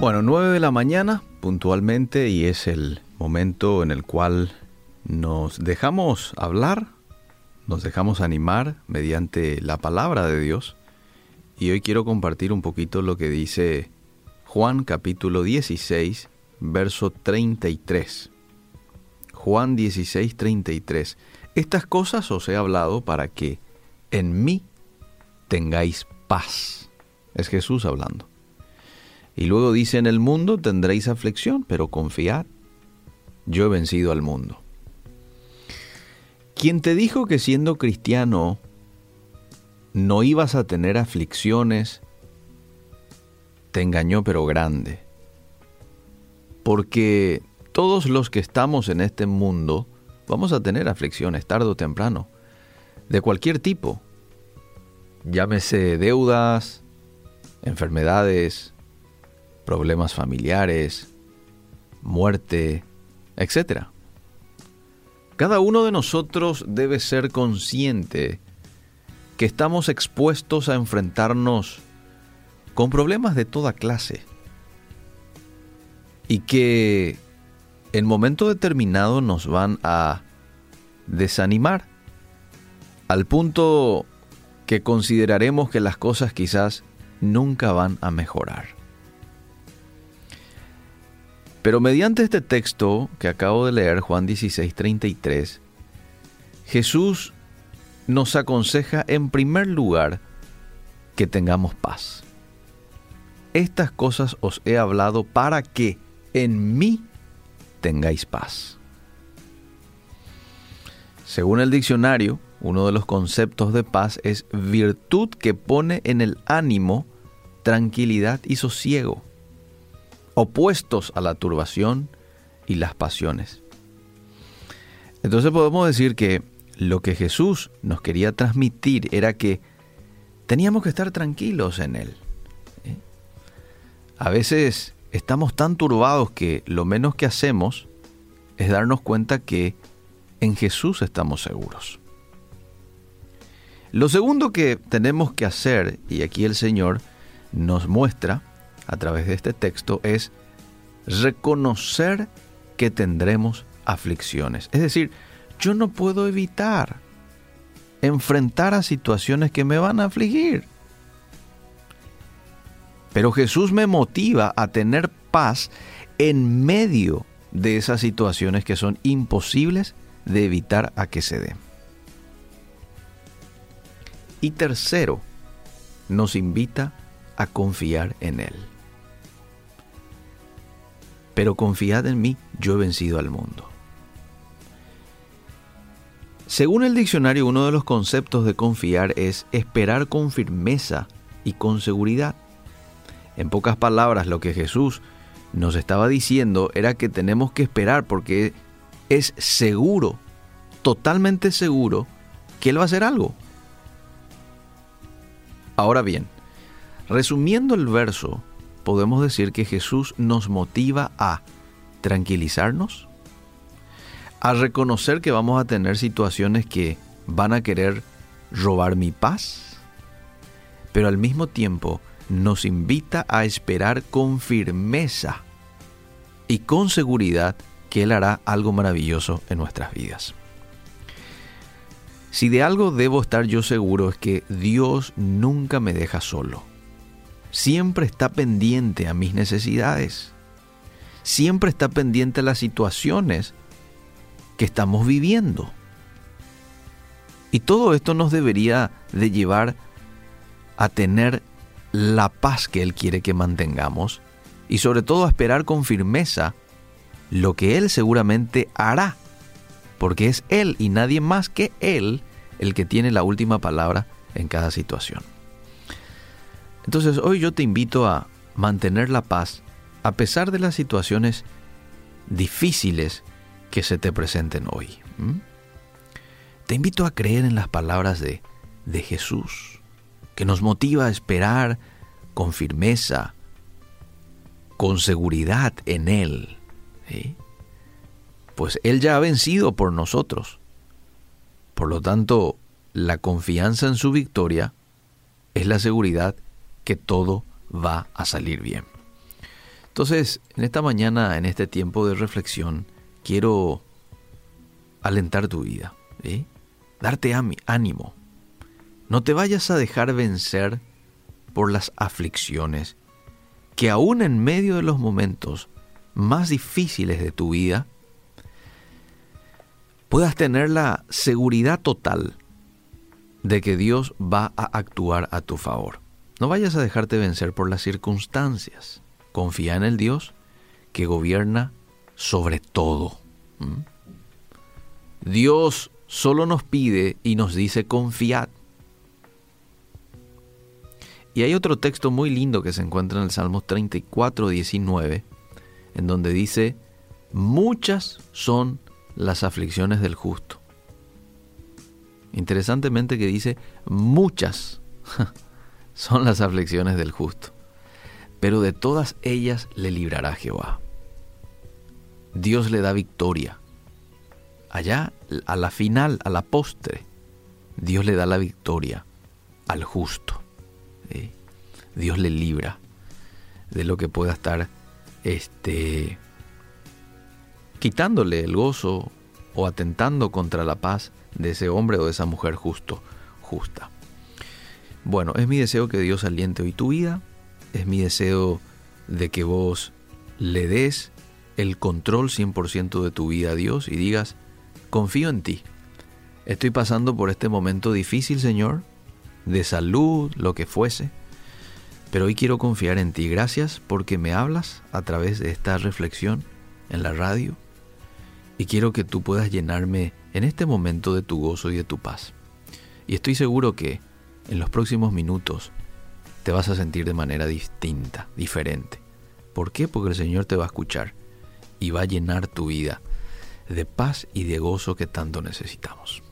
Bueno, 9 de la mañana puntualmente y es el momento en el cual nos dejamos hablar, nos dejamos animar mediante la palabra de Dios. Y hoy quiero compartir un poquito lo que dice Juan capítulo 16, verso 33. Juan 16, 33. Estas cosas os he hablado para que en mí tengáis paz. Es Jesús hablando. Y luego dice, en el mundo tendréis aflicción, pero confiad, yo he vencido al mundo. Quien te dijo que siendo cristiano no ibas a tener aflicciones, te engañó pero grande. Porque todos los que estamos en este mundo vamos a tener aflicciones tarde o temprano, de cualquier tipo. Llámese deudas, enfermedades, problemas familiares, muerte, etc. Cada uno de nosotros debe ser consciente que estamos expuestos a enfrentarnos con problemas de toda clase y que en momento determinado nos van a desanimar al punto que consideraremos que las cosas quizás nunca van a mejorar. Pero mediante este texto que acabo de leer, Juan 16, 33, Jesús nos aconseja en primer lugar que tengamos paz. Estas cosas os he hablado para que en mí tengáis paz. Según el diccionario, uno de los conceptos de paz es virtud que pone en el ánimo tranquilidad y sosiego opuestos a la turbación y las pasiones. Entonces podemos decir que lo que Jesús nos quería transmitir era que teníamos que estar tranquilos en Él. ¿eh? A veces estamos tan turbados que lo menos que hacemos es darnos cuenta que en Jesús estamos seguros. Lo segundo que tenemos que hacer, y aquí el Señor nos muestra, a través de este texto es reconocer que tendremos aflicciones. Es decir, yo no puedo evitar enfrentar a situaciones que me van a afligir. Pero Jesús me motiva a tener paz en medio de esas situaciones que son imposibles de evitar a que se den. Y tercero, nos invita a confiar en Él pero confiad en mí, yo he vencido al mundo. Según el diccionario, uno de los conceptos de confiar es esperar con firmeza y con seguridad. En pocas palabras, lo que Jesús nos estaba diciendo era que tenemos que esperar porque es seguro, totalmente seguro, que Él va a hacer algo. Ahora bien, resumiendo el verso, podemos decir que Jesús nos motiva a tranquilizarnos, a reconocer que vamos a tener situaciones que van a querer robar mi paz, pero al mismo tiempo nos invita a esperar con firmeza y con seguridad que Él hará algo maravilloso en nuestras vidas. Si de algo debo estar yo seguro es que Dios nunca me deja solo siempre está pendiente a mis necesidades, siempre está pendiente a las situaciones que estamos viviendo. Y todo esto nos debería de llevar a tener la paz que Él quiere que mantengamos y sobre todo a esperar con firmeza lo que Él seguramente hará, porque es Él y nadie más que Él el que tiene la última palabra en cada situación. Entonces hoy yo te invito a mantener la paz a pesar de las situaciones difíciles que se te presenten hoy. Te invito a creer en las palabras de, de Jesús, que nos motiva a esperar con firmeza, con seguridad en Él. Pues Él ya ha vencido por nosotros. Por lo tanto, la confianza en su victoria es la seguridad que todo va a salir bien. Entonces, en esta mañana, en este tiempo de reflexión, quiero alentar tu vida, darte ánimo. No te vayas a dejar vencer por las aflicciones, que aún en medio de los momentos más difíciles de tu vida, puedas tener la seguridad total de que Dios va a actuar a tu favor. No vayas a dejarte vencer por las circunstancias. Confía en el Dios que gobierna sobre todo. Dios solo nos pide y nos dice confiad. Y hay otro texto muy lindo que se encuentra en el Salmo 34, 19, en donde dice, muchas son las aflicciones del justo. Interesantemente que dice, muchas son las aflicciones del justo pero de todas ellas le librará Jehová. Dios le da victoria. Allá, a la final, a la postre, Dios le da la victoria al justo. Dios le libra de lo que pueda estar este, quitándole el gozo o atentando contra la paz de ese hombre o de esa mujer justo, justa. Bueno, es mi deseo que Dios aliente hoy tu vida, es mi deseo de que vos le des el control 100% de tu vida a Dios y digas, confío en ti. Estoy pasando por este momento difícil, Señor, de salud, lo que fuese, pero hoy quiero confiar en ti. Gracias porque me hablas a través de esta reflexión en la radio y quiero que tú puedas llenarme en este momento de tu gozo y de tu paz. Y estoy seguro que en los próximos minutos te vas a sentir de manera distinta, diferente. ¿Por qué? Porque el Señor te va a escuchar y va a llenar tu vida de paz y de gozo que tanto necesitamos.